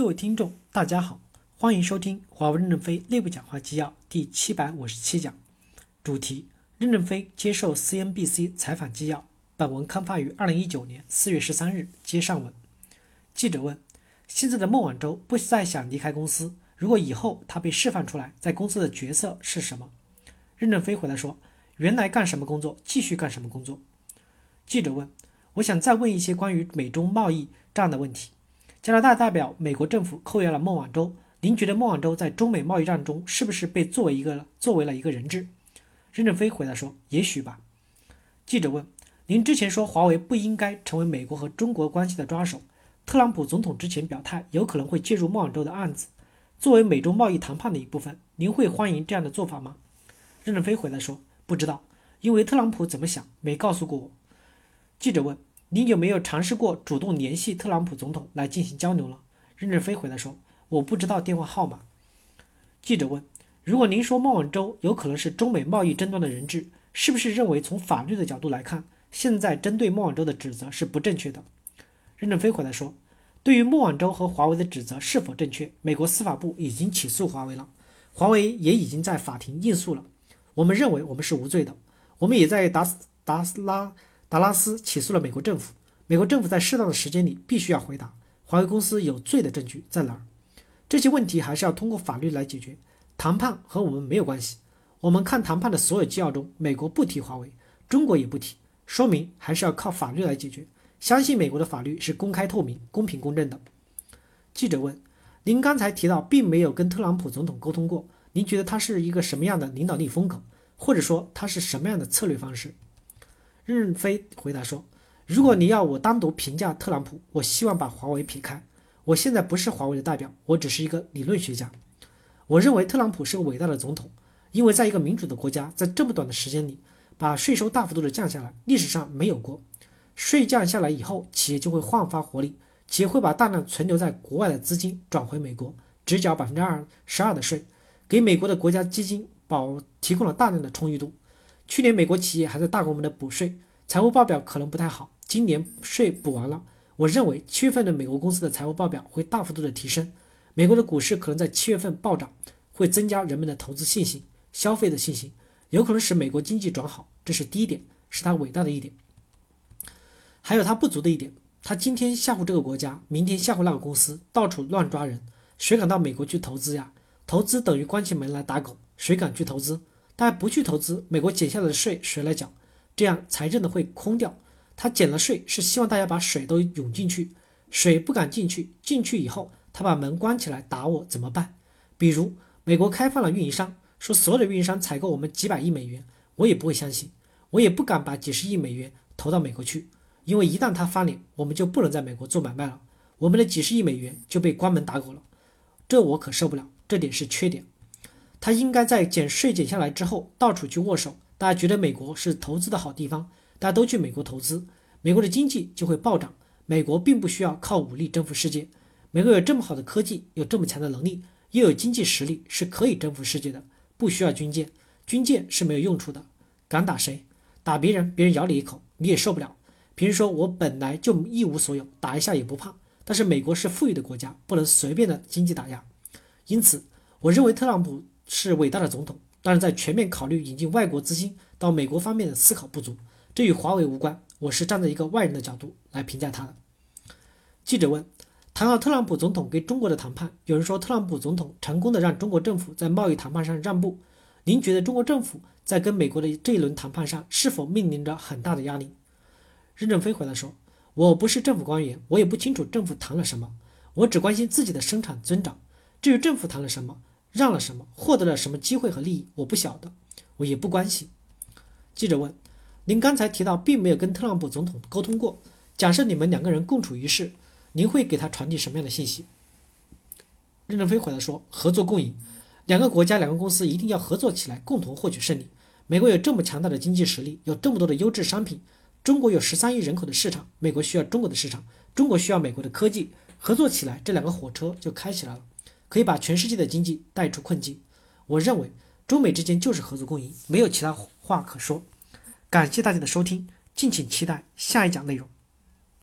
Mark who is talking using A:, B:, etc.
A: 各位听众，大家好，欢迎收听华为任正非内部讲话纪要第七百五十七讲，主题：任正非接受 CNBC 采访纪要。本文刊发于二零一九年四月十三日。接上文，记者问：现在的孟晚舟不再想离开公司，如果以后他被释放出来，在公司的角色是什么？任正非回答说：原来干什么工作，继续干什么工作。记者问：我想再问一些关于美中贸易战的问题。加拿大代表美国政府扣押了孟晚舟，您觉得孟晚舟在中美贸易战中是不是被作为一个作为了一个人质？任正非回答说：“也许吧。”记者问：“您之前说华为不应该成为美国和中国关系的抓手，特朗普总统之前表态有可能会介入孟晚舟的案子，作为美中贸易谈判的一部分，您会欢迎这样的做法吗？”任正非回答说：“不知道，因为特朗普怎么想没告诉过我。”记者问。您有没有尝试过主动联系特朗普总统来进行交流了？任正非回答说：“我不知道电话号码。”记者问：“如果您说孟晚舟有可能是中美贸易争端的人质，是不是认为从法律的角度来看，现在针对孟晚舟的指责是不正确的？”任正非回答说：“对于孟晚舟和华为的指责是否正确，美国司法部已经起诉华为了，华为也已经在法庭应诉了。我们认为我们是无罪的，我们也在达斯达斯拉。”达拉斯起诉了美国政府，美国政府在适当的时间里必须要回答华为公司有罪的证据在哪儿。这些问题还是要通过法律来解决，谈判和我们没有关系。我们看谈判的所有纪要中，美国不提华为，中国也不提，说明还是要靠法律来解决。相信美国的法律是公开透明、公平公正的。记者问：“您刚才提到并没有跟特朗普总统沟通过，您觉得他是一个什么样的领导力风格，或者说他是什么样的策略方式？”任正非回答说：“如果你要我单独评价特朗普，我希望把华为撇开。我现在不是华为的代表，我只是一个理论学家。我认为特朗普是个伟大的总统，因为在一个民主的国家，在这么短的时间里把税收大幅度的降下来，历史上没有过。税降下来以后，企业就会焕发活力，企业会把大量存留在国外的资金转回美国，只缴百分之二十二的税，给美国的国家基金保提供了大量的充裕度。”去年美国企业还在大规模的补税，财务报表可能不太好。今年税补完了，我认为七月份的美国公司的财务报表会大幅度的提升，美国的股市可能在七月份暴涨，会增加人们的投资信心、消费的信心，有可能使美国经济转好。这是第一点，是他伟大的一点。还有他不足的一点，他今天吓唬这个国家，明天吓唬那个公司，到处乱抓人，谁敢到美国去投资呀？投资等于关起门来打狗，谁敢去投资？他不去投资，美国减下来的税谁来缴？这样财政的会空掉。他减了税是希望大家把水都涌进去，水不敢进去，进去以后他把门关起来打我怎么办？比如美国开放了运营商，说所有的运营商采购我们几百亿美元，我也不会相信，我也不敢把几十亿美元投到美国去，因为一旦他翻脸，我们就不能在美国做买卖了，我们的几十亿美元就被关门打狗了，这我可受不了，这点是缺点。他应该在减税减下来之后，到处去握手，大家觉得美国是投资的好地方，大家都去美国投资，美国的经济就会暴涨。美国并不需要靠武力征服世界，美国有这么好的科技，有这么强的能力，又有经济实力，是可以征服世界的，不需要军舰，军舰是没有用处的。敢打谁？打别人，别人咬你一口，你也受不了。别人说我本来就一无所有，打一下也不怕。但是美国是富裕的国家，不能随便的经济打压。因此，我认为特朗普。是伟大的总统，但是在全面考虑引进外国资金到美国方面的思考不足，这与华为无关。我是站在一个外人的角度来评价他的。记者问：谈到特朗普总统跟中国的谈判，有人说特朗普总统成功的让中国政府在贸易谈判上让步，您觉得中国政府在跟美国的这一轮谈判上是否面临着很大的压力？任正非回答说：我不是政府官员，我也不清楚政府谈了什么，我只关心自己的生产增长。至于政府谈了什么？让了什么，获得了什么机会和利益，我不晓得，我也不关心。记者问：“您刚才提到并没有跟特朗普总统沟通过，假设你们两个人共处一室，您会给他传递什么样的信息？”任正非回答说：“合作共赢，两个国家、两个公司一定要合作起来，共同获取胜利。美国有这么强大的经济实力，有这么多的优质商品，中国有十三亿人口的市场，美国需要中国的市场，中国需要美国的科技，合作起来，这两个火车就开起来了。”可以把全世界的经济带出困境。我认为中美之间就是合作共赢，没有其他话可说。感谢大家的收听，敬请期待下一讲内容。